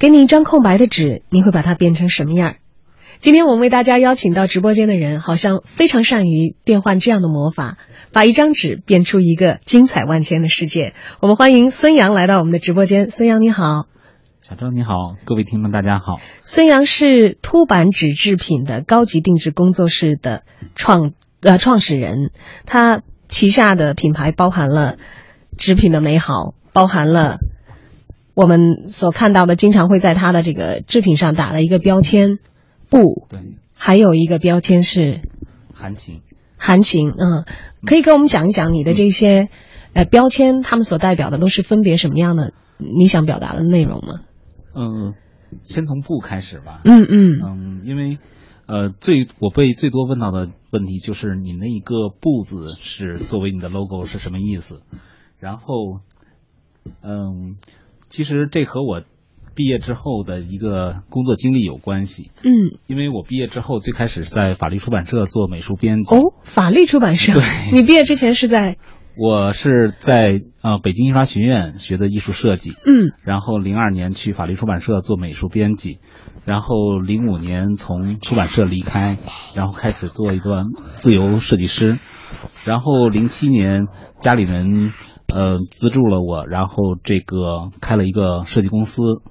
给你一张空白的纸，你会把它变成什么样？今天我们为大家邀请到直播间的人，好像非常善于变换这样的魔法，把一张纸变出一个精彩万千的世界。我们欢迎孙杨来到我们的直播间。孙杨你好，小周你好，各位听众大家好。孙杨是凸版纸制品的高级定制工作室的创呃创始人，他旗下的品牌包含了纸品的美好，包含了。我们所看到的，经常会在它的这个制品上打了一个标签，布，对，还有一个标签是含情。含情，嗯，可以跟我们讲一讲你的这些呃标签，他们所代表的都是分别什么样的你想表达的内容吗？嗯，先从布开始吧。嗯嗯嗯，因为呃最我被最多问到的问题就是你那一个布字是作为你的 logo 是什么意思？然后嗯。其实这和我毕业之后的一个工作经历有关系。嗯，因为我毕业之后最开始在法律出版社做美术编辑。哦，法律出版社。对。你毕业之前是在？我是在呃北京印刷学院学的艺术设计。嗯。然后零二年去法律出版社做美术编辑，然后零五年从出版社离开，然后开始做一个自由设计师，然后零七年家里人。呃，资助了我，然后这个开了一个设计公司。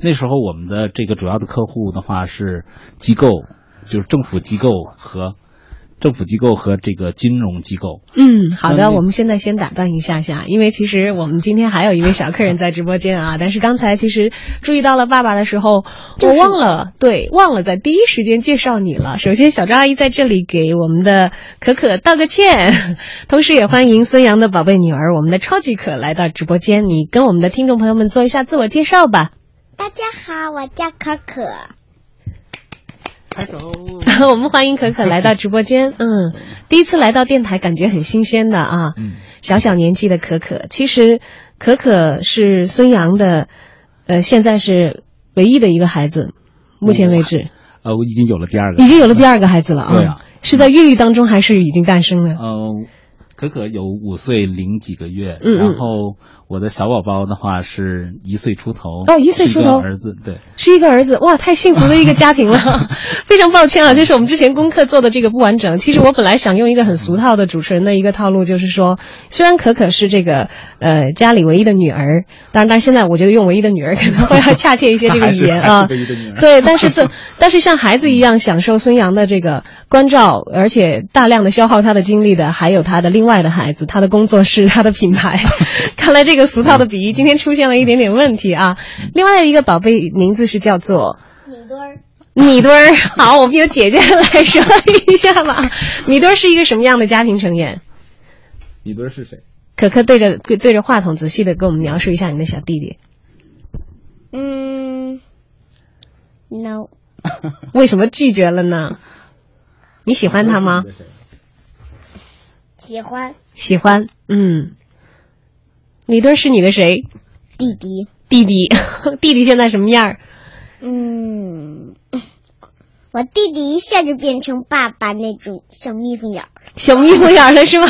那时候我们的这个主要的客户的话是机构，就是政府机构和政府机构和这个金融机构。嗯，好的，我们现在先打断一下下，因为其实我们今天还有一位小客人在直播间啊，但是刚才其实注意到了爸爸的时候，我忘了，对，忘了在第一时间介绍你了。首先，小张阿姨在这里给我们的可可道个歉，同时也欢迎孙杨的宝贝女儿，我们的超级可来到直播间，你跟我们的听众朋友们做一下自我介绍吧。大家好，我叫可可。拍手！我们欢迎可可来到直播间。嗯，第一次来到电台，感觉很新鲜的啊。嗯，小小年纪的可可，其实可可是孙杨的，呃，现在是唯一的一个孩子，目前为止。呃，我已经有了第二个。已经有了第二个孩子了啊。对啊。是在孕育当中，还是已经诞生了？呃，可可有五岁零几个月，然后我的小宝宝的话是一岁出头。哦，一岁出头，儿子对，是一个儿子，哇，太幸福的一个家庭了。非常抱歉啊，这是我们之前功课做的这个不完整。其实我本来想用一个很俗套的主持人的一个套路，就是说，虽然可可是这个呃家里唯一的女儿，当然，但是现在我觉得用唯一的女儿可能会要恰切一些这个语言啊。对，但是这但是像孩子一样享受孙杨的这个关照，而且大量的消耗他的精力的，还有他的另外的孩子，他的工作室，他的品牌。看来这个俗套的比喻今天出现了一点点问题啊。另外一个宝贝名字是叫做米墩儿。米墩儿，好，我们由姐姐来说一下吧。米墩儿是一个什么样的家庭成员？米墩儿是谁？可可对着对着话筒仔细的给我们描述一下你的小弟弟。嗯，no。为什么拒绝了呢？你喜欢他吗？喜欢。喜欢，嗯。李墩是你的谁？弟弟。弟弟，弟弟现在什么样？嗯，我弟弟一下就变成爸爸那种小蜜蜂眼儿。小蜜蜂眼儿了是吗？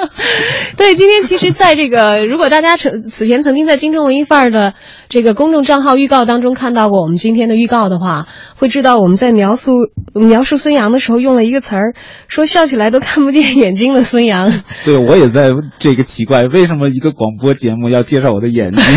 对，今天其实，在这个如果大家曾此前曾经在京城文艺范儿的这个公众账号预告当中看到过我们今天的预告的话，会知道我们在描述描述孙杨的时候用了一个词儿，说笑起来都看不见眼睛的孙杨。对，我也在这个奇怪，为什么一个广播节目要介绍我的眼睛？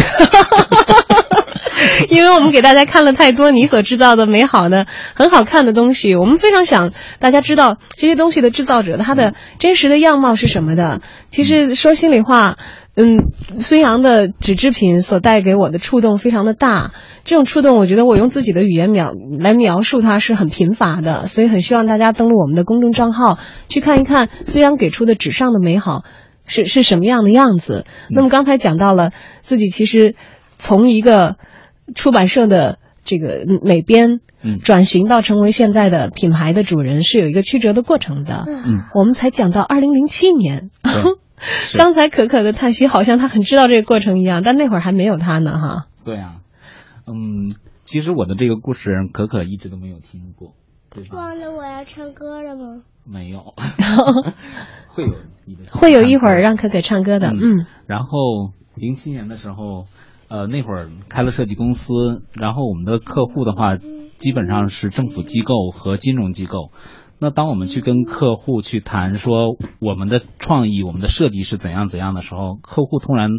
因为我们给大家看了太多你所制造的美好的、很好看的东西，我们非常想大家知道这些东西的制造者他的真实的样貌是什么的。其实说心里话，嗯，孙杨的纸制品所带给我的触动非常的大，这种触动我觉得我用自己的语言描来描述它是很贫乏的，所以很希望大家登录我们的公众账号去看一看孙杨给出的纸上的美好是是什么样的样子。那么刚才讲到了自己其实从一个出版社的这个美编嗯。转型到成为现在的品牌的主人是有一个曲折的过程的。嗯，我们才讲到二零零七年，刚才可可的叹息好像他很知道这个过程一样，但那会儿还没有他呢哈。对啊，嗯，其实我的这个故事可可一直都没有听过，对吧？忘了我要唱歌了吗？没有，会有你的会有一会儿让可可唱歌的，嗯。然后零七年的时候，呃，那会儿开了设计公司，然后我们的客户的话，基本上是政府机构和金融机构。那当我们去跟客户去谈说我们的创意、我们的设计是怎样怎样的时候，客户突然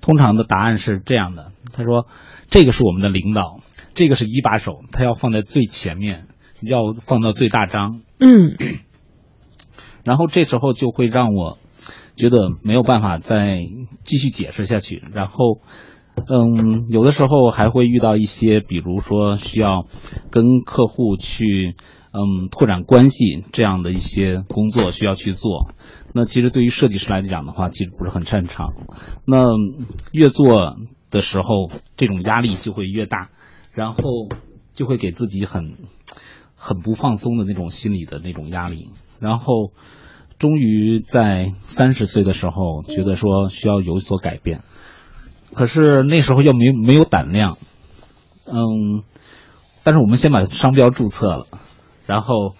通常的答案是这样的：他说，这个是我们的领导，这个是一把手，他要放在最前面，要放到最大张。嗯 然后这时候就会让我觉得没有办法再继续解释下去。然后，嗯，有的时候还会遇到一些，比如说需要跟客户去，嗯，拓展关系这样的一些工作需要去做。那其实对于设计师来讲的话，其实不是很擅长。那越做的时候，这种压力就会越大，然后就会给自己很很不放松的那种心理的那种压力。然后，终于在三十岁的时候，觉得说需要有所改变，可是那时候又没没有胆量，嗯，但是我们先把商标注册了，然后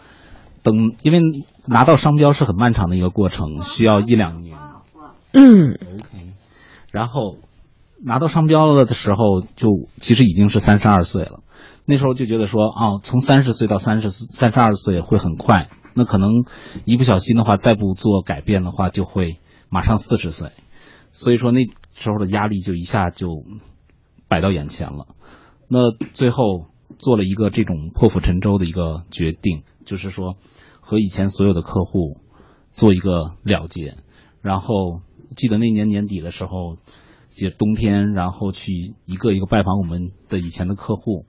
等，因为拿到商标是很漫长的一个过程，需要一两年。嗯 OK，然后拿到商标了的时候，就其实已经是三十二岁了。那时候就觉得说，哦，从三十岁到三十三十二岁会很快，那可能一不小心的话，再不做改变的话，就会马上四十岁。所以说那时候的压力就一下就摆到眼前了。那最后做了一个这种破釜沉舟的一个决定，就是说和以前所有的客户做一个了结。然后记得那年年底的时候，也冬天，然后去一个一个拜访我们的以前的客户，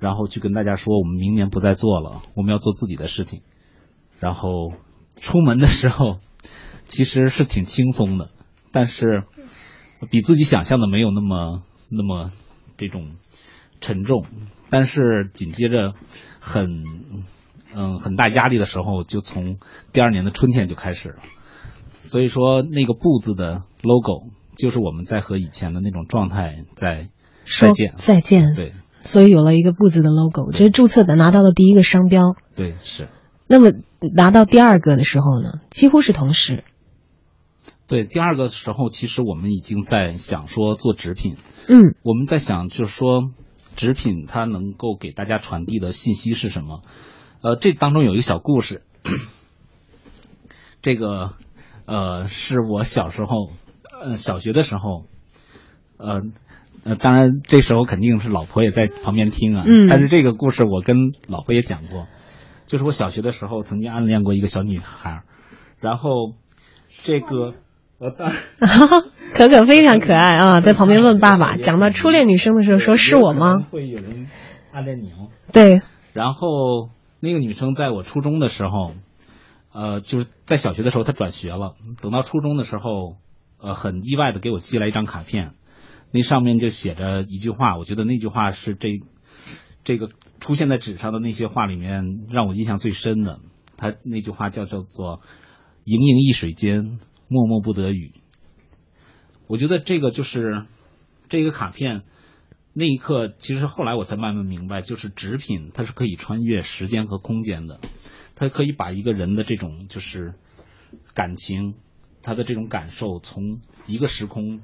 然后去跟大家说，我们明年不再做了，我们要做自己的事情。然后出门的时候，其实是挺轻松的，但是比自己想象的没有那么那么这种沉重。但是紧接着很嗯很大压力的时候，就从第二年的春天就开始了。所以说，那个“不”字的 logo 就是我们在和以前的那种状态在说再见。再见，对所以有了一个布字的 logo，这是注册的，拿到了第一个商标。对是，那么拿到第二个的时候呢，几乎是同时。对。第二个时候，其实我们已经在想说做纸品，嗯我们在想就是说纸品它能够给大家传递的信息是什么？呃，这当中有一个小故事，这个呃是我小时候呃小学的时候，呃。呃，当然，这时候肯定是老婆也在旁边听啊。嗯但是这个故事我跟老婆也讲过，就是我小学的时候曾经暗恋过一个小女孩，然后这个呃，当然可可非常可爱啊，在旁边问爸爸，讲到初恋女生的时候说是我吗？？会有人暗恋你哦。对，然后那个女生在我初中的时候，呃，就是在小学的时候她转学了，等到初中的时候，呃，很意外的给我寄来一张卡片，那上面就写着一句话，我觉得那句话是这这个出现在纸上的那些话里面让我印象最深的。他那句话叫叫做“盈盈一水间，脉脉不得语”。我觉得这个就是这个卡片。那一刻，其实后来我才慢慢明白，就是纸品它是可以穿越时间和空间的，它可以把一个人的这种就是感情，他的这种感受，从一个时空，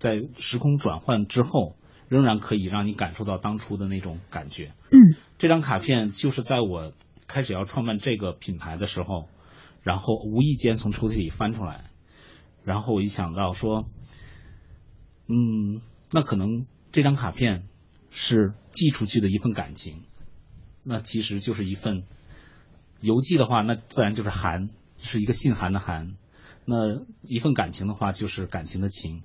在时空转换之后，仍然可以让你感受到当初的那种感觉。嗯，这张卡片就是在我开始要创办这个品牌的时候，然后无意间从抽屉里翻出来，然后我一想到说，嗯，那可能这张卡片是寄出去的一份感情，那其实就是一份邮寄的话，那自然就是函，是一个信函的函。那一份感情的话，就是感情的情，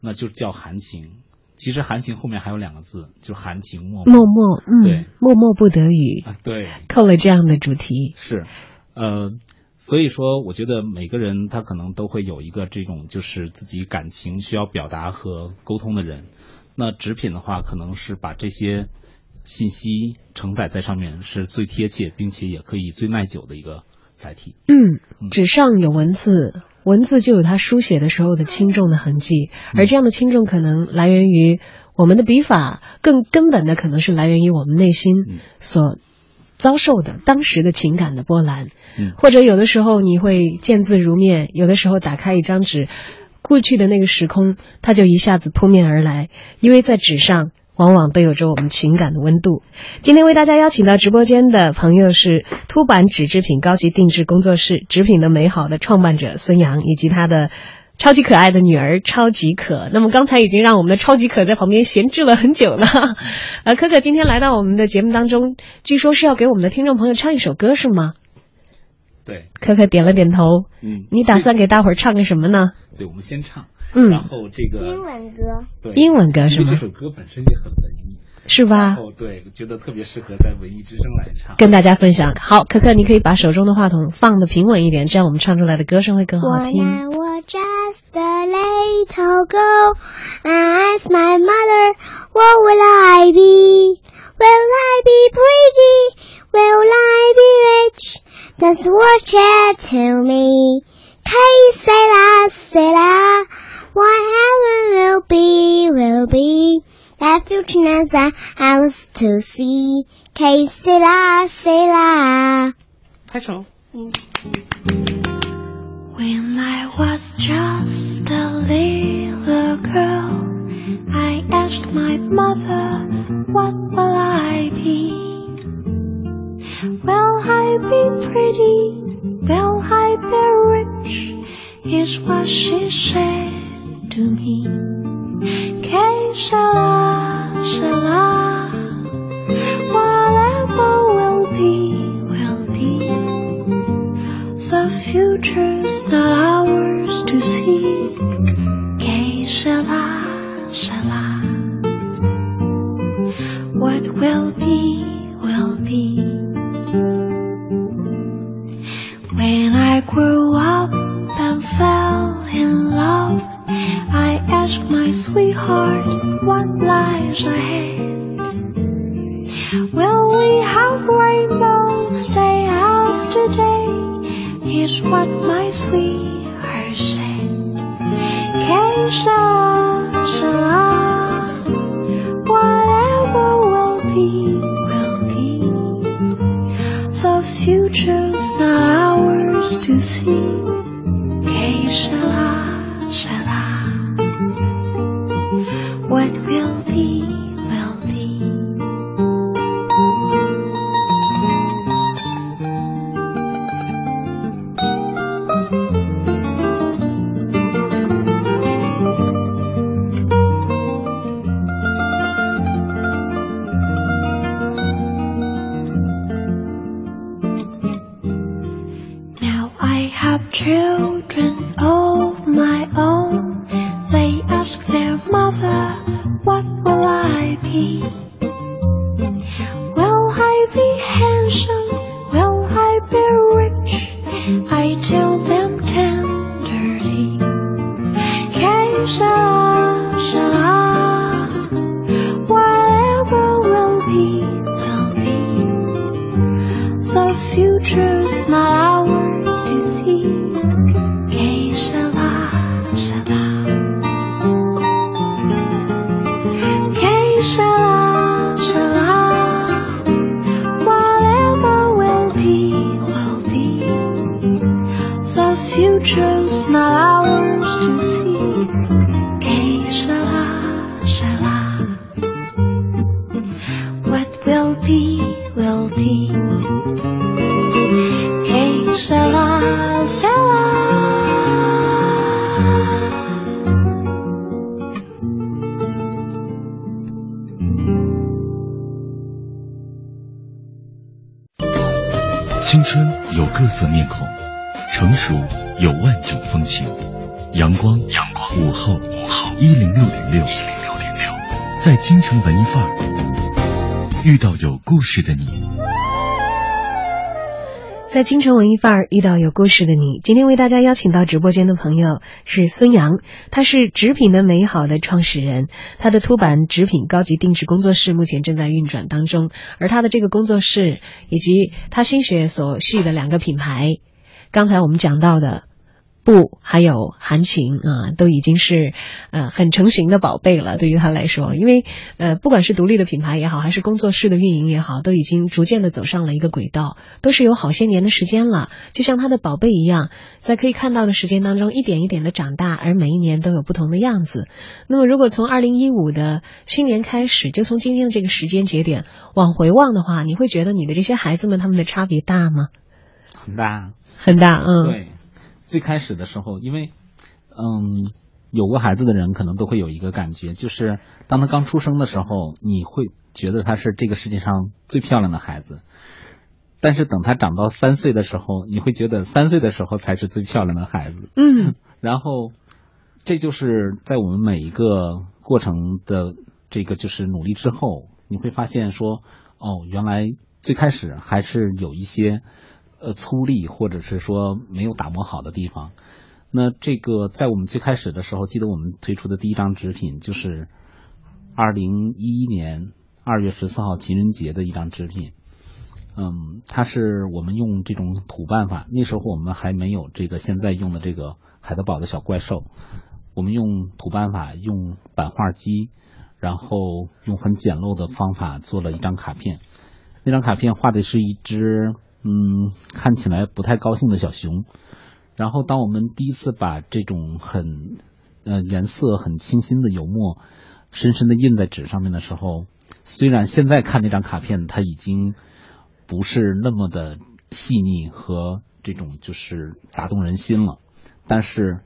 那就叫含情。其实含情后面还有两个字，就是含情脉脉。默默，嗯对，默默不得语，啊，对，扣了这样的主题。是，呃，所以说，我觉得每个人他可能都会有一个这种就是自己感情需要表达和沟通的人。那纸品的话，可能是把这些信息承载在上面是最贴切，并且也可以最耐久的一个载体。嗯，纸上有文字，文字就有它书写的时候的轻重的痕迹，而这样的轻重可能来源于我们的笔法，更根本的可能是来源于我们内心所遭受的当时的情感的波澜，嗯或者有的时候你会见字如面，有的时候打开一张纸，过去的那个时空它就一下子扑面而来，因为在纸上。往往都有着我们情感的温度。今天为大家邀请到直播间的朋友是凸版纸制品高级定制工作室“纸品的美好”的创办者孙杨，以及他的超级可爱的女儿超级可。那么刚才已经让我们的超级可在旁边闲置了很久了。呃，可可今天来到我们的节目当中，据说是要给我们的听众朋友唱一首歌，是吗？对，可可点了点头。嗯，你打算给大伙儿唱个什么呢？对，我们先唱，嗯然后这个英文歌，对英文歌是吗因为这首歌本身也很文艺，是吧哦？对，觉得特别适合在文艺之声来唱。跟大家分享。好，可可，你可以把手中的话筒放的平稳一点，这样我们唱出来的歌声会更好听。Just a little girl, I asked my mother, what will I be? Will I be pretty? Will I be rich? That's what she told me. Que sera, sera. What heaven will be, will be. That future knows that I was to see. Que sera, sera. 拍手。When I was just a little girl, I asked my mother, what will I be? Will I be pretty? Will I be rich? Is what she said to me. Que shala, shala, future's not ours to see. Que shala, shala. What will be, will be. When I grew up and fell in love, I asked my sweetheart what lies ahead. Will we what my sweetheart said. Can't future's not ours to see. 京城文艺范儿遇到有故事的你。在京城文艺范儿遇到有故事的你，今天为大家邀请到直播间的朋友是孙杨，他是纸品的美好的创始人，他的凸版纸品高级定制工作室目前正在运转当中，而他的这个工作室以及他心血所系的两个品牌，刚才我们讲到的。布还有韩晴啊，都已经是呃很成型的宝贝了。对于他来说，因为呃不管是独立的品牌也好，还是工作室的运营也好，都已经逐渐的走上了一个轨道，都是有好些年的时间了。就像他的宝贝一样，在可以看到的时间当中，一点一点的长大，而每一年都有不同的样子。那么，如果从二零一五的新年开始，就从今天的这个时间节点往回望的话，你会觉得你的这些孩子们他们的差别大吗？很大，很大，嗯，对。最开始的时候，因为，嗯，有过孩子的人可能都会有一个感觉，就是当他刚出生的时候，你会觉得他是这个世界上最漂亮的孩子，但是等他长到三岁的时候，你会觉得三岁的时候才是最漂亮的孩子。嗯，然后，这就是在我们每一个过程的这个就是努力之后，你会发现说，哦，原来最开始还是有一些。呃，粗粝或者是说没有打磨好的地方，那这个在我们最开始的时候，记得我们推出的第一张纸品就是二零一一年二月十四号情人节的一张纸品。嗯，它是我们用这种土办法，那时候我们还没有这个现在用的这个海德堡的小怪兽，我们用土办法，用版画机，然后用很简陋的方法做了一张卡片。那张卡片画的是一只。嗯，看起来不太高兴的小熊。然后，当我们第一次把这种很呃颜色很清新的油墨深深的印在纸上面的时候，虽然现在看那张卡片，它已经不是那么的细腻和这种就是打动人心了，但是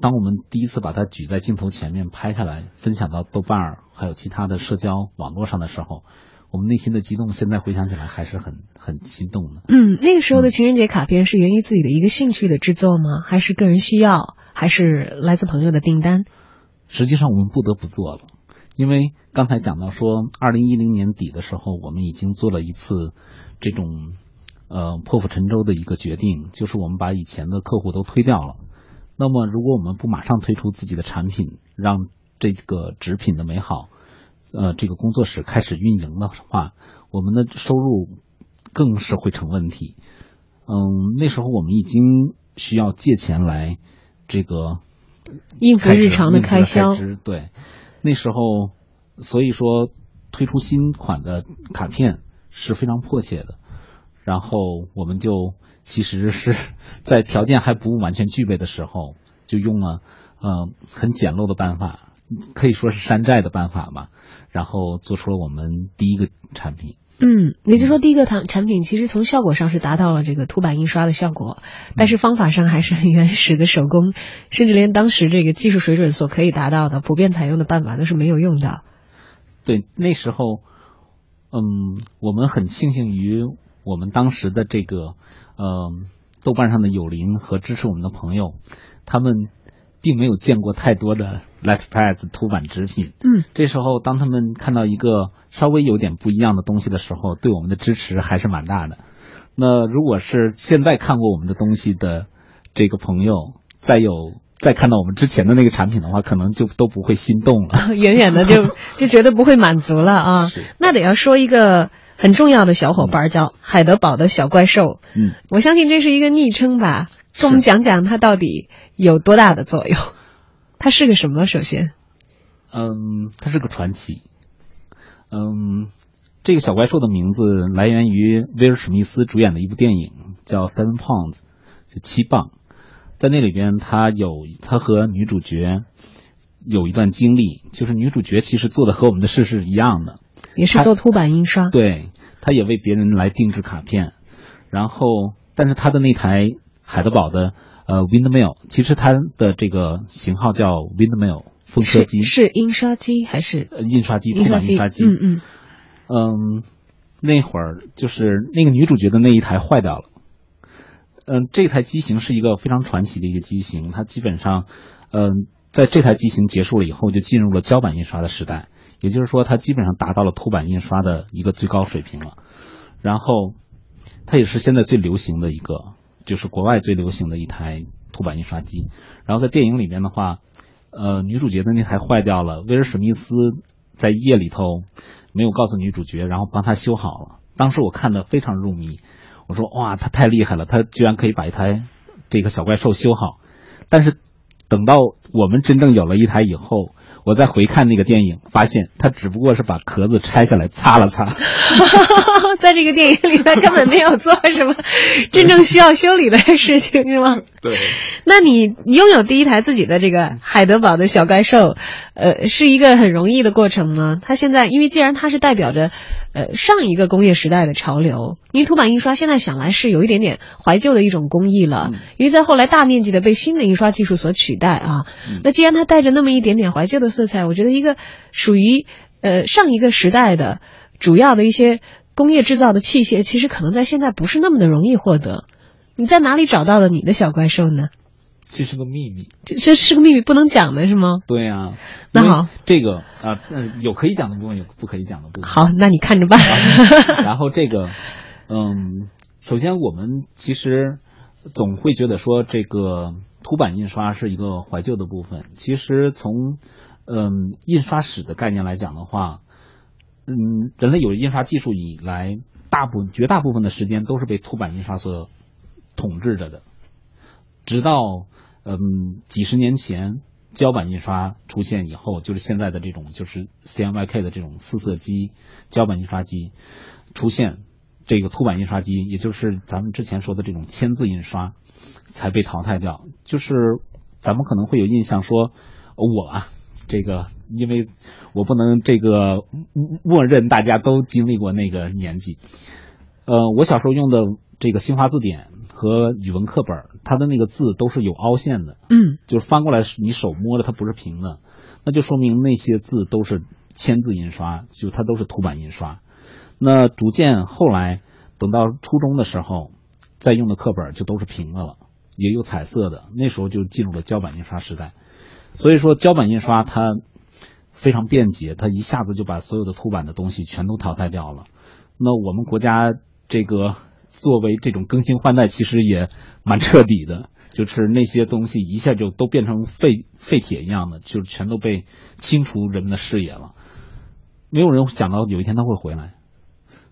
当我们第一次把它举在镜头前面拍下来，分享到豆瓣儿还有其他的社交网络上的时候。我们内心的激动，现在回想起来还是很很心动的。嗯，那个时候的情人节卡片是源于自己的一个兴趣的制作吗？还是个人需要？还是来自朋友的订单？实际上我们不得不做了，因为刚才讲到说，二零一零年底的时候，我们已经做了一次这种呃破釜沉舟的一个决定，就是我们把以前的客户都推掉了。那么，如果我们不马上推出自己的产品，让这个纸品的美好。呃，这个工作室开始运营的话，我们的收入更是会成问题。嗯，那时候我们已经需要借钱来这个应付日常的开销。对，那时候所以说推出新款的卡片是非常迫切的。然后我们就其实是在条件还不完全具备的时候，就用了呃很简陋的办法，可以说是山寨的办法吧。然后做出了我们第一个产品。嗯，也就是说，第一个产产品其实从效果上是达到了这个凸版印刷的效果，但是方法上还是很原始的手工，甚至连当时这个技术水准所可以达到的普遍采用的办法都是没有用的。对，那时候，嗯，我们很庆幸于我们当时的这个，呃，豆瓣上的友邻和支持我们的朋友，他们。并没有见过太多的 Letterpress 凸版纸品，嗯，这时候当他们看到一个稍微有点不一样的东西的时候，对我们的支持还是蛮大的。那如果是现在看过我们的东西的这个朋友，再有再看到我们之前的那个产品的话，可能就都不会心动了，远远的就 就觉得不会满足了啊。那得要说一个很重要的小伙伴叫海德堡的小怪兽，嗯，我相信这是一个昵称吧。跟我们讲讲它到底有多大的作用？它是个什么？首先，嗯，它是个传奇。嗯，这个小怪兽的名字来源于威尔史密斯主演的一部电影，叫《Seven Pounds》，就七磅。在那里边，他有他和女主角有一段经历，就是女主角其实做的和我们的事是一样的，也是做凸版印刷。对，他也为别人来定制卡片，然后，但是他的那台。海德堡的呃 Windmill，其实它的这个型号叫 Windmill 风车机，是印刷机还是印刷机？印刷机，嗯嗯嗯，那会儿就是那个女主角的那一台坏掉了。嗯，这台机型是一个非常传奇的一个机型，它基本上，嗯，在这台机型结束了以后，就进入了胶版印刷的时代，也就是说，它基本上达到了凸版印刷的一个最高水平了。然后。它也是现在最流行的一个，就是国外最流行的一台凸版印刷机。然后在电影里面的话，呃，女主角的那台坏掉了，威尔史密斯在夜里头没有告诉女主角，然后帮她修好了。当时我看的非常入迷，我说哇，他太厉害了，他居然可以把一台这个小怪兽修好。但是等到我们真正有了一台以后，我再回看那个电影，发现他只不过是把壳子拆下来擦了擦。在这个电影里，他根本没有做什么真正需要修理的事情，是吗？对。那你拥有第一台自己的这个海德堡的小怪兽，呃，是一个很容易的过程吗？它现在，因为既然它是代表着，呃，上一个工业时代的潮流，因为凸版印刷现在想来是有一点点怀旧的一种工艺了，因为在后来大面积的被新的印刷技术所取代啊。那既然它带着那么一点点怀旧的色彩，我觉得一个属于呃上一个时代的主要的一些。工业制造的器械其实可能在现在不是那么的容易获得，你在哪里找到的你的小怪兽呢？这是个秘密，这这是个秘密，不能讲的是吗？对啊。那好，这个啊，有可以讲的部分，有不可以讲的部分。好，那你看着办。然后这个，嗯，首先我们其实总会觉得说这个凸版印刷是一个怀旧的部分。其实从嗯印刷史的概念来讲的话。嗯，人类有印刷技术以来，大部绝大部分的时间都是被凸版印刷所统治着的。直到嗯几十年前，胶版印刷出现以后，就是现在的这种就是 CMYK 的这种四色机胶版印刷机出现，这个凸版印刷机，也就是咱们之前说的这种签字印刷，才被淘汰掉。就是咱们可能会有印象说，我啊。这个，因为我不能这个默认大家都经历过那个年纪。呃，我小时候用的这个新华字典和语文课本，它的那个字都是有凹陷的，嗯，就是翻过来你手摸着它不是平的，那就说明那些字都是签字印刷，就它都是凸版印刷。那逐渐后来等到初中的时候，再用的课本就都是平的了，也有彩色的，那时候就进入了胶版印刷时代。所以说，胶版印刷它非常便捷，它一下子就把所有的凸版的东西全都淘汰掉了。那我们国家这个作为这种更新换代，其实也蛮彻底的，就是那些东西一下就都变成废废铁一样的，就全都被清除人们的视野了。没有人想到有一天它会回来。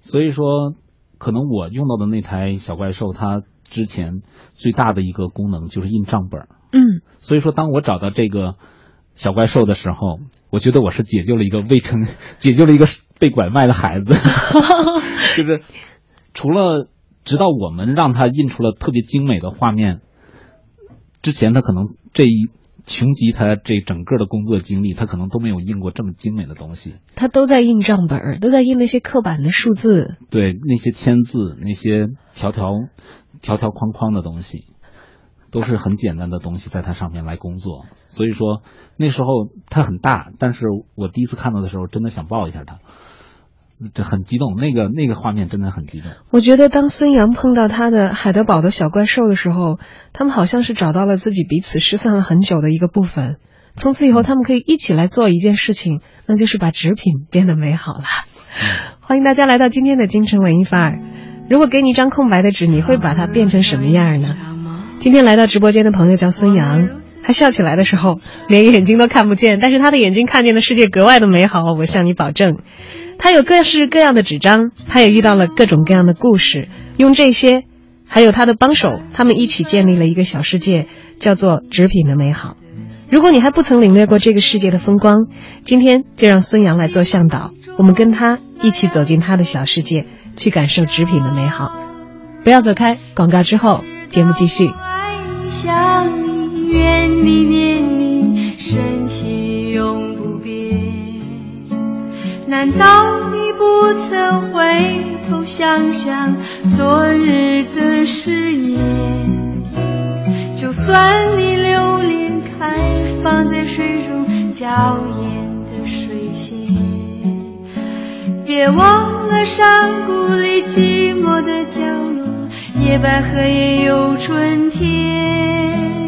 所以说，可能我用到的那台小怪兽，它之前最大的一个功能就是印账本。嗯，所以说，当我找到这个小怪兽的时候，我觉得我是解救了一个未成，解救了一个被拐卖的孩子。就是除了直到我们让他印出了特别精美的画面之前，他可能这一穷极他这整个的工作经历，他可能都没有印过这么精美的东西。他都在印账本，都在印那些刻板的数字，对那些签字，那些条条条条框框的东西。都是很简单的东西，在它上面来工作，所以说那时候它很大，但是我第一次看到的时候，真的想抱一下它，这很激动，那个那个画面真的很激动。我觉得当孙杨碰到他的海德堡的小怪兽的时候，他们好像是找到了自己彼此失散了很久的一个部分，从此以后他们可以一起来做一件事情，那就是把纸品变得美好了。欢迎大家来到今天的京城文艺范儿。如果给你一张空白的纸，你会把它变成什么样呢？今天来到直播间的朋友叫孙杨，他笑起来的时候连眼睛都看不见，但是他的眼睛看见的世界格外的美好，我向你保证。他有各式各样的纸张，他也遇到了各种各样的故事，用这些，还有他的帮手，他们一起建立了一个小世界，叫做纸品的美好。如果你还不曾领略过这个世界的风光，今天就让孙杨来做向导，我们跟他一起走进他的小世界，去感受纸品的美好。不要走开，广告之后节目继续。想你，愿你念你，深情永不变。难道你不曾回头想想昨日的誓言？就算你留恋开放在水中娇艳的水仙，别忘了山谷里寂寞的角落。野百合也有春天。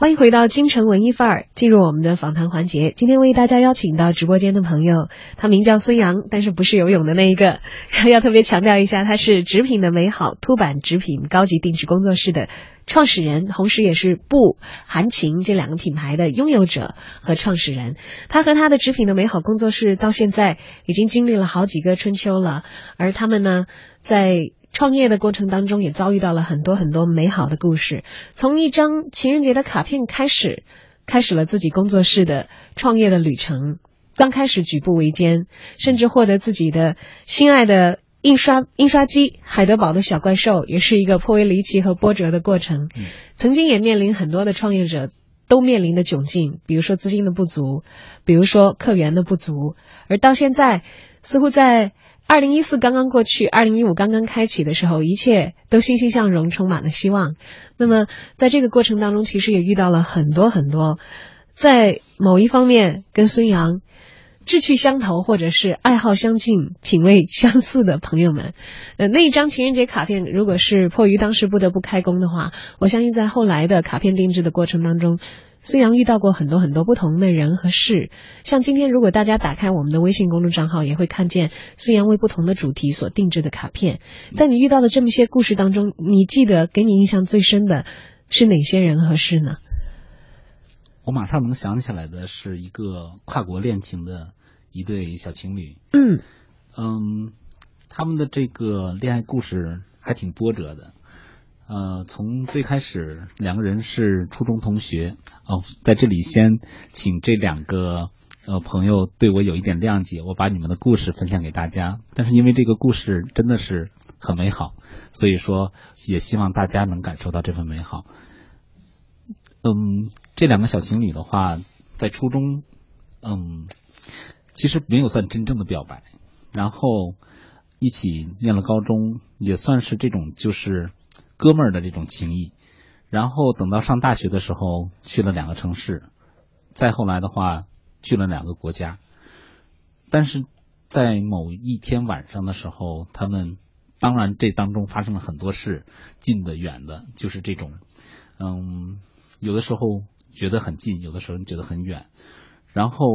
欢迎回到京城文艺范儿，进入我们的访谈环节。今天为大家邀请到直播间的朋友，他名叫孙杨，但是不是游泳的那一个。要特别强调一下，他是纸品的美好凸版纸品高级定制工作室的创始人，同时也是布、韩晴这两个品牌的拥有者和创始人。他和他的纸品的美好工作室到现在已经经历了好几个春秋了，而他们呢，在创业的过程当中，也遭遇到了很多很多美好的故事。从一张情人节的卡片开始，开始了自己工作室的创业的旅程。刚开始举步维艰，甚至获得自己的心爱的印刷印刷机——海德堡的小怪兽，也是一个颇为离奇和波折的过程。曾经也面临很多的创业者都面临的窘境，比如说资金的不足，比如说客源的不足，而到现在，似乎在。二零一四刚刚过去，二零一五刚刚开启的时候，一切都欣欣向荣，充满了希望。那么，在这个过程当中，其实也遇到了很多很多，在某一方面跟孙杨志趣相投，或者是爱好相近、品味相似的朋友们。呃，那一张情人节卡片，如果是迫于当时不得不开工的话，我相信在后来的卡片定制的过程当中。孙杨遇到过很多很多不同的人和事，像今天如果大家打开我们的微信公众账号，也会看见孙杨为不同的主题所定制的卡片。在你遇到的这么些故事当中，你记得给你印象最深的是哪些人和事呢？我马上能想起来的是一个跨国恋情的一对小情侣。嗯嗯，他们的这个恋爱故事还挺波折的。呃，从最开始两个人是初中同学哦，在这里先请这两个呃朋友对我有一点谅解，我把你们的故事分享给大家。但是因为这个故事真的是很美好，所以说也希望大家能感受到这份美好。嗯，这两个小情侣的话，在初中，嗯，其实没有算真正的表白，然后一起念了高中，也算是这种就是。哥们儿的这种情谊，然后等到上大学的时候去了两个城市，再后来的话去了两个国家，但是在某一天晚上的时候，他们当然这当中发生了很多事，近的远的，就是这种，嗯，有的时候觉得很近，有的时候觉得很远，然后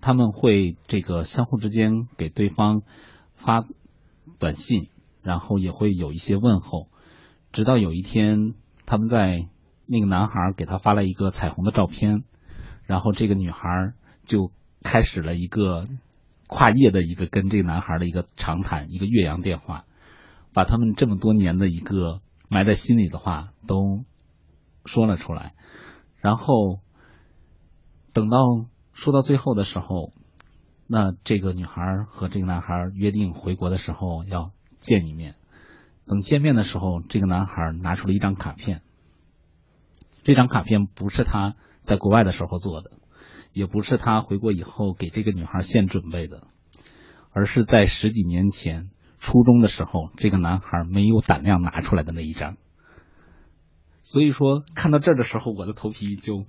他们会这个相互之间给对方发短信，然后也会有一些问候。直到有一天，他们在那个男孩给他发了一个彩虹的照片，然后这个女孩就开始了一个跨夜的一个跟这个男孩的一个长谈，一个岳阳电话，把他们这么多年的一个埋在心里的话都说了出来。然后等到说到最后的时候，那这个女孩和这个男孩约定回国的时候要见一面。等见面的时候，这个男孩拿出了一张卡片。这张卡片不是他在国外的时候做的，也不是他回国以后给这个女孩现准备的，而是在十几年前初中的时候，这个男孩没有胆量拿出来的那一张。所以说，看到这儿的时候，我的头皮就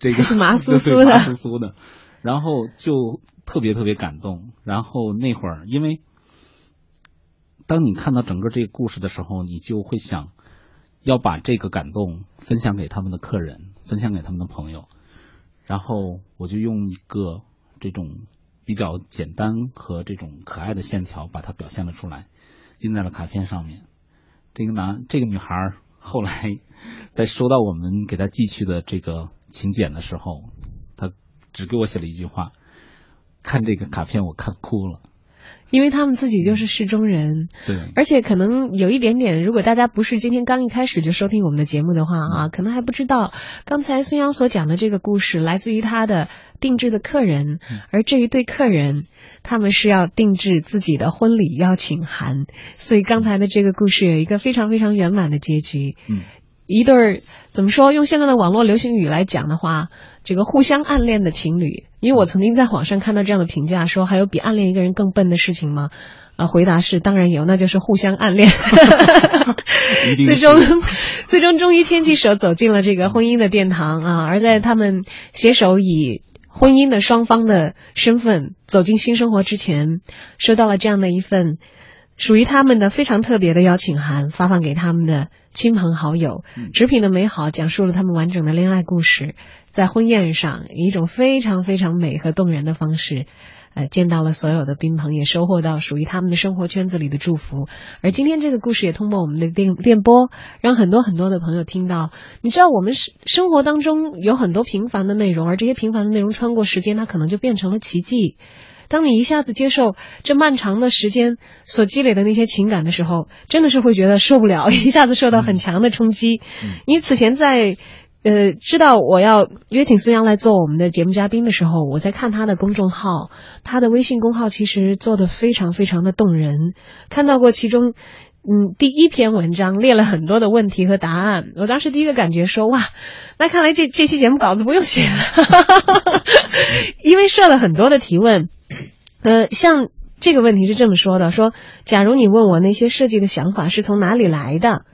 这个是麻酥酥的，麻酥酥的，然后就特别特别感动。然后那会儿，因为。当你看到整个这个故事的时候，你就会想要把这个感动分享给他们的客人，分享给他们的朋友。然后我就用一个这种比较简单和这种可爱的线条把它表现了出来，印在了卡片上面。这个男，这个女孩后来在收到我们给她寄去的这个请柬的时候，她只给我写了一句话：“看这个卡片，我看哭了。”因为他们自己就是市中人，对，而且可能有一点点，如果大家不是今天刚一开始就收听我们的节目的话啊，可能还不知道刚才孙杨所讲的这个故事来自于他的定制的客人，而这一对客人他们是要定制自己的婚礼邀请函，所以刚才的这个故事有一个非常非常圆满的结局。嗯，一对儿怎么说？用现在的网络流行语来讲的话，这个互相暗恋的情侣。因为我曾经在网上看到这样的评价，说还有比暗恋一个人更笨的事情吗？啊，回答是当然有，那就是互相暗恋。最终，最终终于牵起手走进了这个婚姻的殿堂啊！而在他们携手以婚姻的双方的身份走进新生活之前，收到了这样的一份属于他们的非常特别的邀请函，发放给他们的亲朋好友。纸品的美好讲述了他们完整的恋爱故事，在婚宴上以一种非常非常美和动人的方式。呃，见到了所有的宾朋，也收获到属于他们的生活圈子里的祝福。而今天这个故事也通过我们的电电波，让很多很多的朋友听到。你知道，我们生生活当中有很多平凡的内容，而这些平凡的内容穿过时间，它可能就变成了奇迹。当你一下子接受这漫长的时间所积累的那些情感的时候，真的是会觉得受不了，一下子受到很强的冲击。你此前在。呃，知道我要约请孙杨来做我们的节目嘉宾的时候，我在看他的公众号，他的微信公号其实做的非常非常的动人。看到过其中，嗯，第一篇文章列了很多的问题和答案。我当时第一个感觉说，哇，那看来这这期节目稿子不用写了，因为设了很多的提问。呃，像这个问题是这么说的：说，假如你问我那些设计的想法是从哪里来的？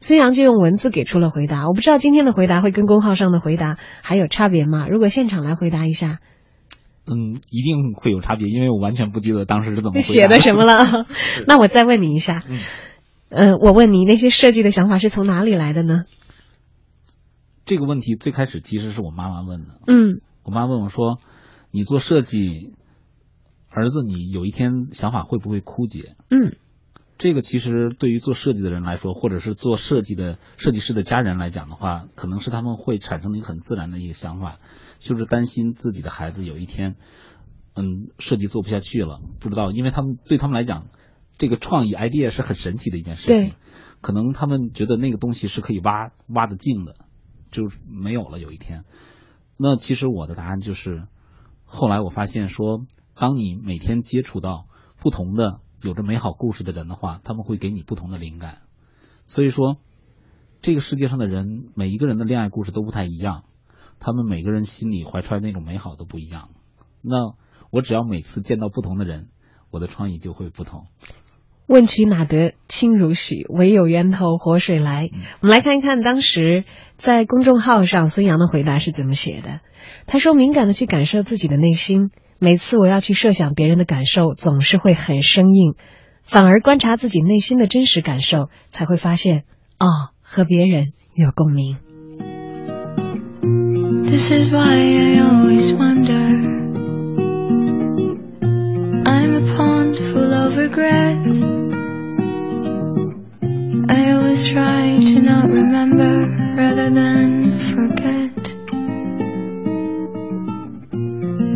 孙杨就用文字给出了回答，我不知道今天的回答会跟公号上的回答还有差别吗？如果现场来回答一下，嗯，一定会有差别，因为我完全不记得当时是怎么写的什么了。那我再问你一下，嗯，我问你那些设计的想法是从哪里来的呢？这个问题最开始其实是我妈妈问的，嗯，我妈问我说：“你做设计，儿子，你有一天想法会不会枯竭？”嗯。这个其实对于做设计的人来说，或者是做设计的设计师的家人来讲的话，可能是他们会产生的一个很自然的一个想法，就是担心自己的孩子有一天，嗯，设计做不下去了，不知道，因为他们对他们来讲，这个创意 idea 是很神奇的一件事情，可能他们觉得那个东西是可以挖挖的尽的，就是没有了有一天。那其实我的答案就是，后来我发现说，当你每天接触到不同的。有着美好故事的人的话，他们会给你不同的灵感。所以说，这个世界上的人，每一个人的恋爱故事都不太一样，他们每个人心里怀揣那种美好都不一样。那我只要每次见到不同的人，我的创意就会不同。问渠哪得清如许，唯有源头活水来。我们来看一看当时在公众号上孙杨的回答是怎么写的。他说：“敏感的去感受自己的内心。”每次我要去设想别人的感受，总是会很生硬，反而观察自己内心的真实感受，才会发现，哦，和别人有共鸣。This is why I always wonder. I'm a pond full of regrets. I always try to not remember rather than forget.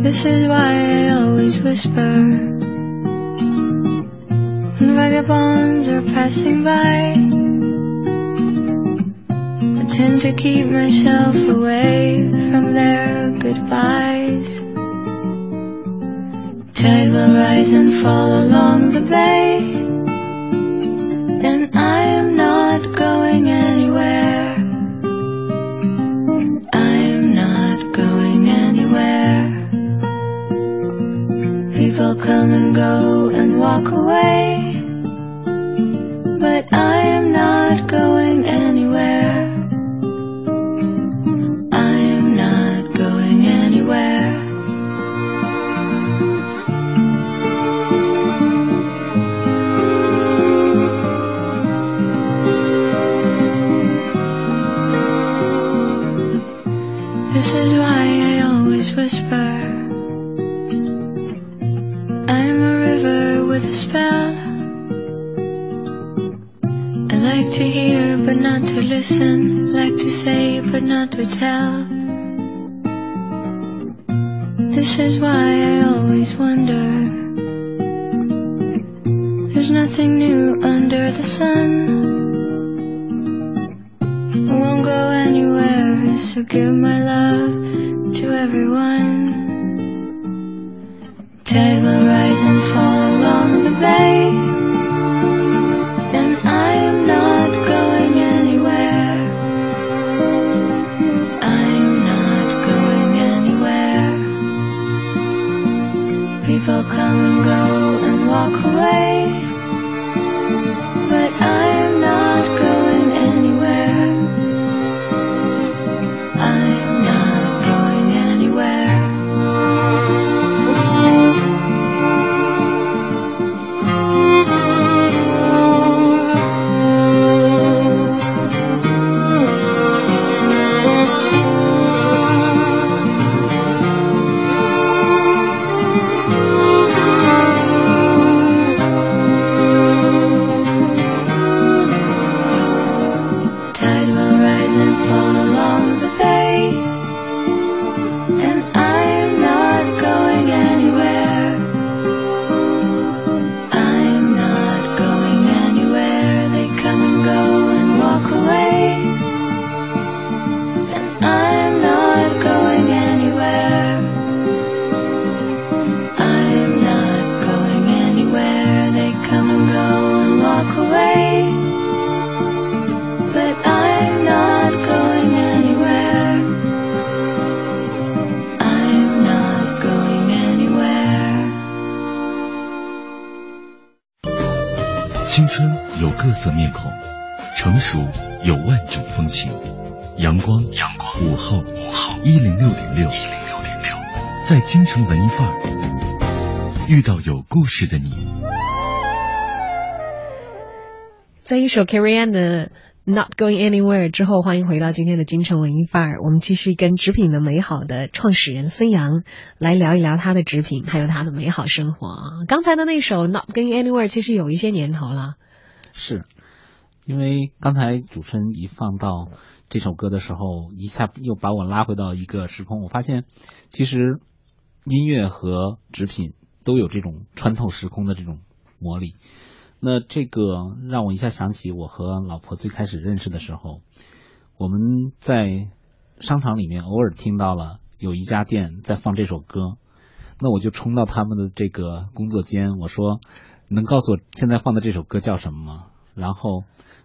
This is why I always whisper when vagabonds are passing by. I tend to keep myself away from their goodbyes. Tide will rise and fall along the bay, and I am not going anywhere. I am not going anywhere. People come and go and walk away, listen, like to say but not to tell. This is why I always wonder. There's nothing new under the sun. I won't go anywhere, so give my love to everyone. Tide will rise and fall along the bay. 有万种风情。阳光，阳光，午后，午后，一零六点六，一零六点六，在京城文艺范儿遇到有故事的你。在一首 Carrie Ann 的 Not Going Anywhere 之后，欢迎回到今天的京城文艺范儿。我们继续跟纸品的美好的创始人孙杨来聊一聊他的纸品，还有他的美好生活啊。刚才的那首 Not Going Anywhere 其实有一些年头了，是，因为刚才主持人一放到这首歌的时候，一下又把我拉回到一个时空。我发现，其实音乐和纸品都有这种穿透时空的这种魔力。那这个让我一下想起我和老婆最开始认识的时候，我们在商场里面偶尔听到了有一家店在放这首歌，那我就冲到他们的这个工作间，我说：“能告诉我现在放的这首歌叫什么吗？”然后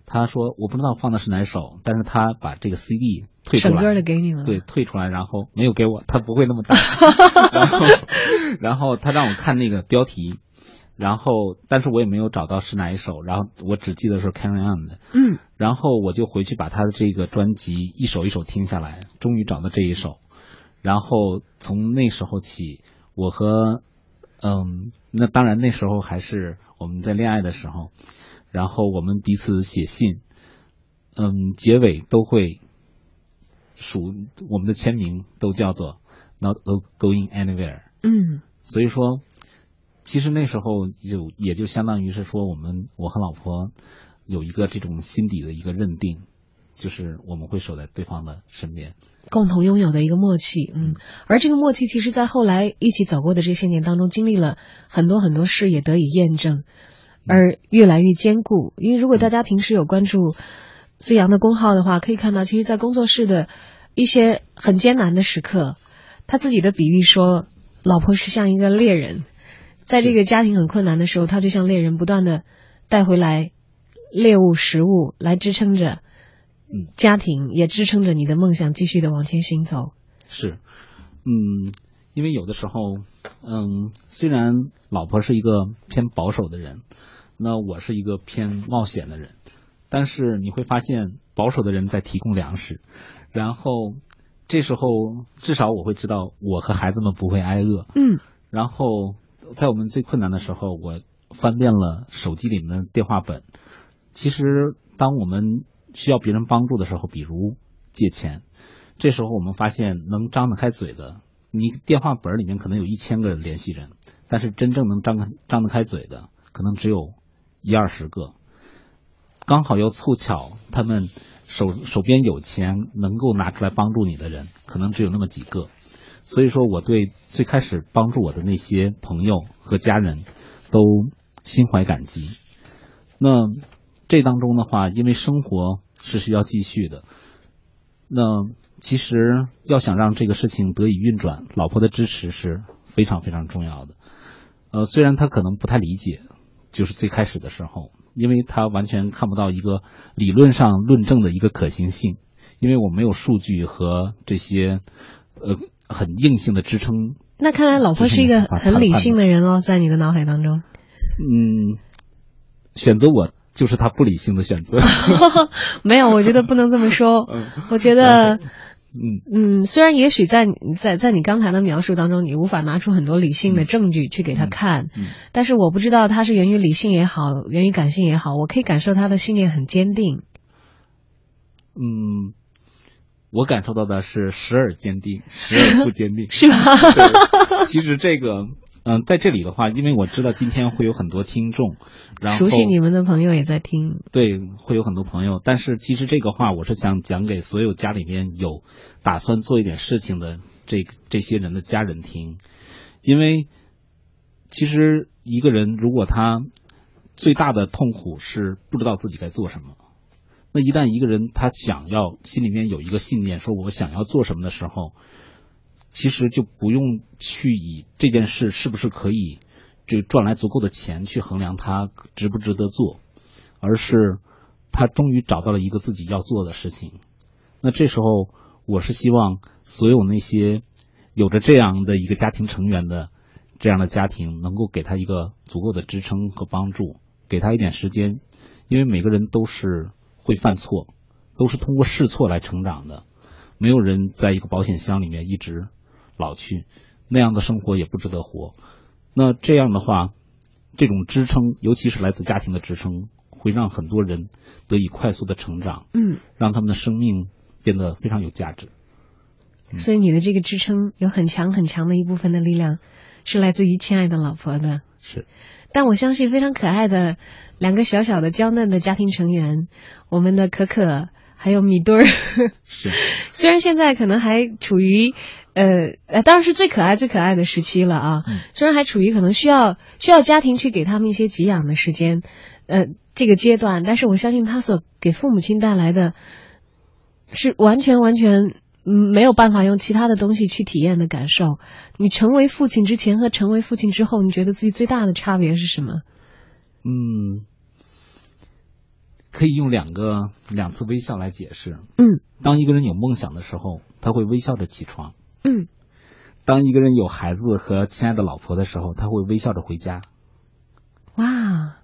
他说：“我不知道放的是哪首，但是他把这个 CD 退出来，整个的给你了，对，退出来，然后没有给我，他不会那么大，然后然后他让我看那个标题。”然后，但是我也没有找到是哪一首，然后我只记得是 Carry On 的，嗯，然后我就回去把他的这个专辑一首一首听下来，终于找到这一首，然后从那时候起，我和，嗯，那当然那时候还是我们在恋爱的时候，然后我们彼此写信，嗯，结尾都会署我们的签名都叫做 Not Going Anywhere，嗯，所以说。其实那时候就也就相当于是说，我们我和老婆有一个这种心底的一个认定，就是我们会守在对方的身边，共同拥有的一个默契。嗯，而这个默契，其实在后来一起走过的这些年当中，经历了很多很多事，也得以验证，而越来越坚固。因为如果大家平时有关注孙杨的公号的话，可以看到，其实，在工作室的一些很艰难的时刻，他自己的比喻说，老婆是像一个猎人。在这个家庭很困难的时候，他就像猎人，不断的带回来猎物、食物来支撑着家庭，也支撑着你的梦想继续的往前行走。是，嗯，因为有的时候，嗯，虽然老婆是一个偏保守的人，那我是一个偏冒险的人，但是你会发现，保守的人在提供粮食，然后这时候至少我会知道，我和孩子们不会挨饿。嗯，然后。在我们最困难的时候，我翻遍了手机里面的电话本。其实，当我们需要别人帮助的时候，比如借钱，这时候我们发现能张得开嘴的，你电话本里面可能有一千个联系人，但是真正能张开张得开嘴的，可能只有一二十个。刚好又凑巧，他们手手边有钱，能够拿出来帮助你的人，可能只有那么几个。所以说，我对最开始帮助我的那些朋友和家人都心怀感激。那这当中的话，因为生活是需要继续的，那其实要想让这个事情得以运转，老婆的支持是非常非常重要的。呃，虽然他可能不太理解，就是最开始的时候，因为他完全看不到一个理论上论证的一个可行性，因为我没有数据和这些呃。很硬性的支撑。那看来老婆是一个很理性的人哦，在你的脑海当中。嗯，选择我就是他不理性的选择。没有，我觉得不能这么说。我觉得，嗯嗯，虽然也许在在在你刚才的描述当中，你无法拿出很多理性的证据去给他看，但是我不知道他是源于理性也好，源于感性也好，我可以感受他的信念很坚定。嗯。我感受到的是时而坚定，时而不坚定，是吧？其实这个，嗯，在这里的话，因为我知道今天会有很多听众，然后熟悉你们的朋友也在听，对，会有很多朋友。但是其实这个话，我是想讲给所有家里面有打算做一点事情的这这些人的家人听，因为其实一个人如果他最大的痛苦是不知道自己该做什么。那一旦一个人他想要心里面有一个信念，说我想要做什么的时候，其实就不用去以这件事是不是可以就赚来足够的钱去衡量他值不值得做，而是他终于找到了一个自己要做的事情。那这时候，我是希望所有那些有着这样的一个家庭成员的这样的家庭，能够给他一个足够的支撑和帮助，给他一点时间，因为每个人都是会犯错，都是通过试错来成长的，没有人在一个保险箱里面一直老去，那样的生活也不值得活。那这样的话，这种支撑，尤其是来自家庭的支撑，会让很多人得以快速的成长，嗯，让他们的生命变得非常有价值。所以你的这个支撑有很强很强的一部分的力量，是来自于亲爱的老婆的。是，但我相信非常可爱的两个小小的娇嫩的家庭成员，我们的可可还有米墩儿，是，虽然现在可能还处于。呃，呃，当然是最可爱、最可爱的时期了啊！虽然还处于可能需要需要家庭去给他们一些给养的时间，呃，这个阶段，但是我相信他所给父母亲带来的，是完全完全嗯没有办法用其他的东西去体验的感受。你成为父亲之前和成为父亲之后，你觉得自己最大的差别是什么？嗯，可以用两个两次微笑来解释。嗯，当一个人有梦想的时候，他会微笑着起床。嗯，当一个人有孩子和亲爱的老婆的时候，他会微笑着回家。哇，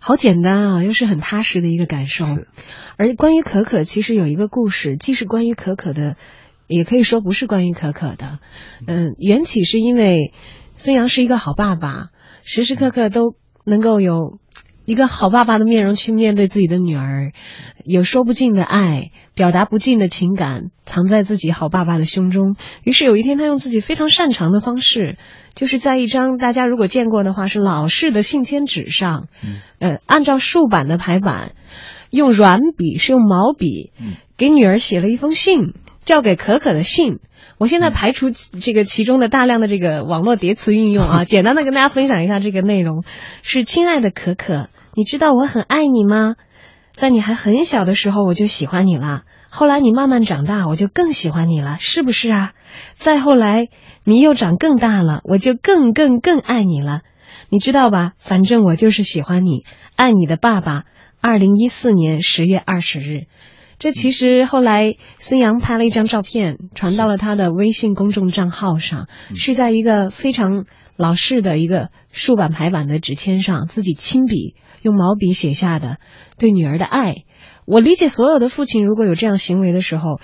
好简单啊，又是很踏实的一个感受。而关于可可，其实有一个故事，既是关于可可的，也可以说不是关于可可的。嗯，缘起是因为孙杨是一个好爸爸，时时刻刻都能够有。一个好爸爸的面容去面对自己的女儿，有说不尽的爱，表达不尽的情感，藏在自己好爸爸的胸中。于是有一天，他用自己非常擅长的方式，就是在一张大家如果见过的话是老式的信笺纸上，呃，按照竖版的排版，用软笔是用毛笔，给女儿写了一封信，交给可可的信。我现在排除这个其中的大量的这个网络叠词运用啊，简单的跟大家分享一下这个内容：是亲爱的可可，你知道我很爱你吗？在你还很小的时候我就喜欢你了，后来你慢慢长大我就更喜欢你了，是不是啊？再后来你又长更大了，我就更更更爱你了，你知道吧？反正我就是喜欢你，爱你的爸爸。二零一四年十月二十日。这其实后来孙杨拍了一张照片，传到了他的微信公众账号上，是在一个非常老式的一个竖版排版的纸签上，自己亲笔用毛笔写下的对女儿的爱。我理解所有的父亲如果有这样行为的时候，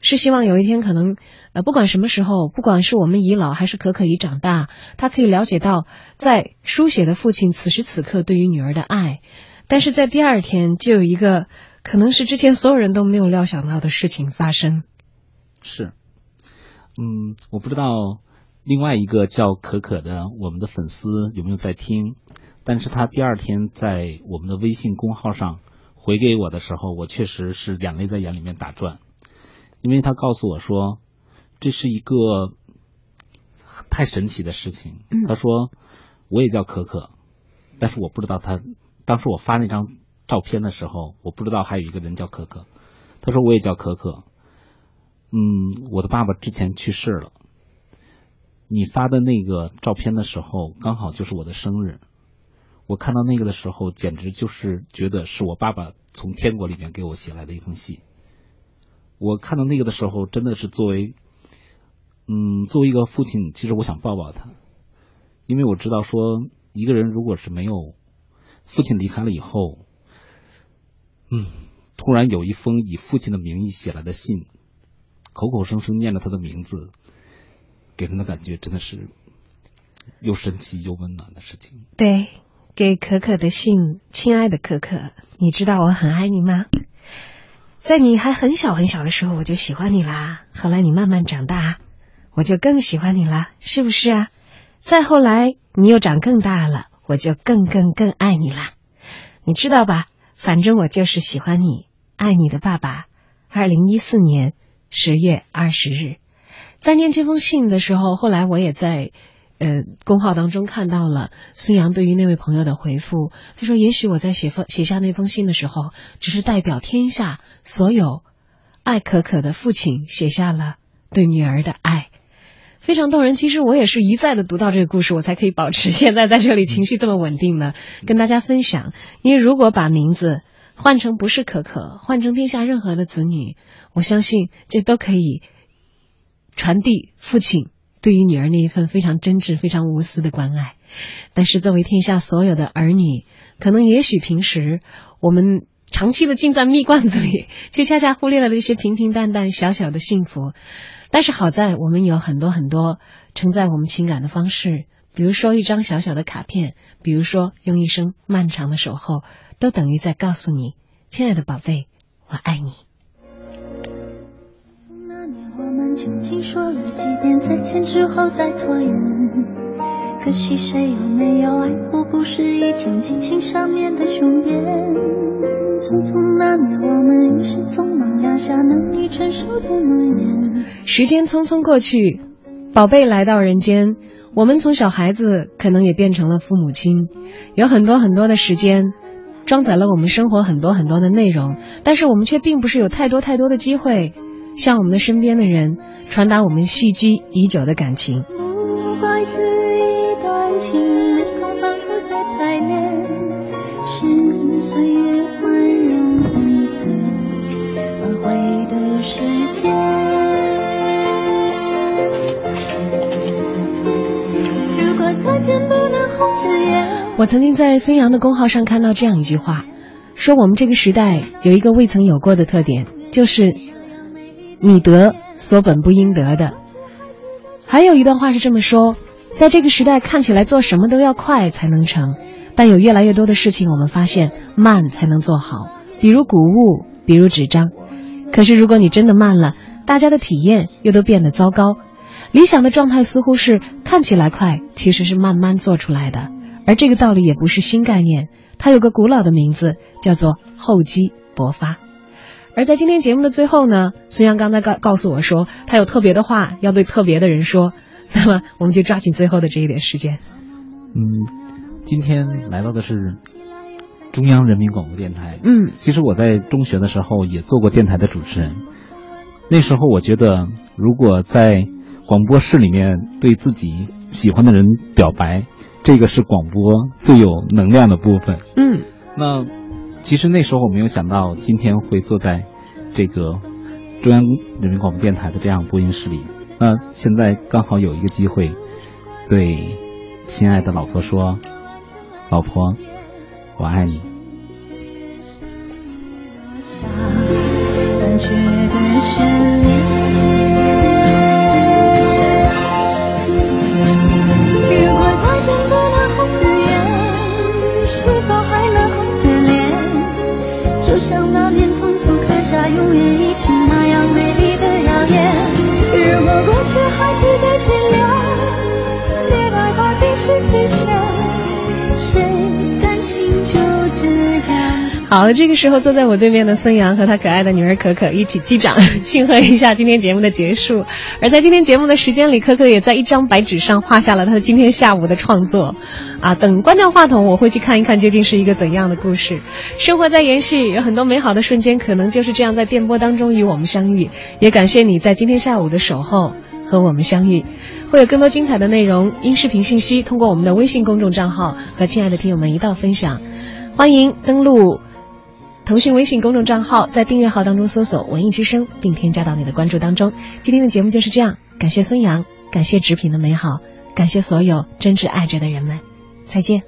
是希望有一天可能呃不管什么时候，不管是我们已老还是可可已长大，他可以了解到在书写的父亲此时此刻对于女儿的爱。但是在第二天就有一个。可能是之前所有人都没有料想到的事情发生。是，嗯，我不知道另外一个叫可可的我们的粉丝有没有在听，但是他第二天在我们的微信公号上回给我的时候，我确实是眼泪在眼里面打转，因为他告诉我说这是一个太神奇的事情。他说我也叫可可，但是我不知道他当时我发那张。照片的时候，我不知道还有一个人叫可可。他说我也叫可可。嗯，我的爸爸之前去世了。你发的那个照片的时候，刚好就是我的生日。我看到那个的时候，简直就是觉得是我爸爸从天国里面给我写来的一封信。我看到那个的时候，真的是作为，嗯，作为一个父亲，其实我想抱抱他，因为我知道说，一个人如果是没有父亲离开了以后。嗯，突然有一封以父亲的名义写来的信，口口声声念着他的名字，给人的感觉真的是又神奇又温暖的事情。对，给可可的信，亲爱的可可，你知道我很爱你吗？在你还很小很小的时候，我就喜欢你啦。后来你慢慢长大，我就更喜欢你啦，是不是啊？再后来你又长更大了，我就更更更爱你啦。你知道吧？反正我就是喜欢你，爱你的爸爸。二零一四年十月二十日，在念这封信的时候，后来我也在呃公号当中看到了孙杨对于那位朋友的回复。他说：“也许我在写封写下那封信的时候，只是代表天下所有爱可可的父亲写下了对女儿的爱。”非常动人。其实我也是一再的读到这个故事，我才可以保持现在在这里情绪这么稳定的跟大家分享。因为如果把名字换成不是可可，换成天下任何的子女，我相信这都可以传递父亲对于女儿那一份非常真挚、非常无私的关爱。但是作为天下所有的儿女，可能也许平时我们长期的浸在蜜罐子里，却恰恰忽略了那些平平淡淡、小小的幸福。但是好在我们有很多很多承载我们情感的方式，比如说一张小小的卡片，比如说用一生漫长的守候，都等于在告诉你，亲爱的宝贝，我爱你。究竟说了几遍再见之后再拖延？可惜谁有没有爱过，不是一张激情上面的雄辩。匆匆那年，我们一时匆忙撂下难以承受的诺言。时间匆匆过去，宝贝来到人间，我们从小孩子可能也变成了父母亲，有很多很多的时间，装载了我们生活很多很多的内容，但是我们却并不是有太多太多的机会，向我们的身边的人传达我们戏居已久的感情。我曾经在孙杨的公号上看到这样一句话，说我们这个时代有一个未曾有过的特点，就是你得所本不应得的。还有一段话是这么说，在这个时代看起来做什么都要快才能成，但有越来越多的事情我们发现慢才能做好，比如谷物，比如纸张。可是如果你真的慢了，大家的体验又都变得糟糕。理想的状态似乎是看起来快，其实是慢慢做出来的。而这个道理也不是新概念，它有个古老的名字，叫做厚积薄发。而在今天节目的最后呢，孙杨刚才告告诉我说，他有特别的话要对特别的人说，那么我们就抓紧最后的这一点时间。嗯，今天来到的是中央人民广播电台。嗯，其实我在中学的时候也做过电台的主持人，那时候我觉得，如果在广播室里面对自己喜欢的人表白，这个是广播最有能量的部分。嗯，那其实那时候我没有想到今天会坐在这个中央人民广播电台的这样播音室里。那现在刚好有一个机会，对亲爱的老婆说：“老婆，我爱你。”好，这个时候坐在我对面的孙杨和他可爱的女儿可可一起击掌，庆贺一下今天节目的结束。而在今天节目的时间里，可可也在一张白纸上画下了他今天下午的创作。啊，等关掉话筒，我会去看一看究竟是一个怎样的故事。生活在延续，有很多美好的瞬间，可能就是这样在电波当中与我们相遇。也感谢你在今天下午的守候和我们相遇。会有更多精彩的内容，音视频信息通过我们的微信公众账号和亲爱的听友们一道分享。欢迎登录。腾讯微信公众账号，在订阅号当中搜索“文艺之声”，并添加到你的关注当中。今天的节目就是这样，感谢孙杨，感谢纸品的美好，感谢所有真挚爱着的人们，再见。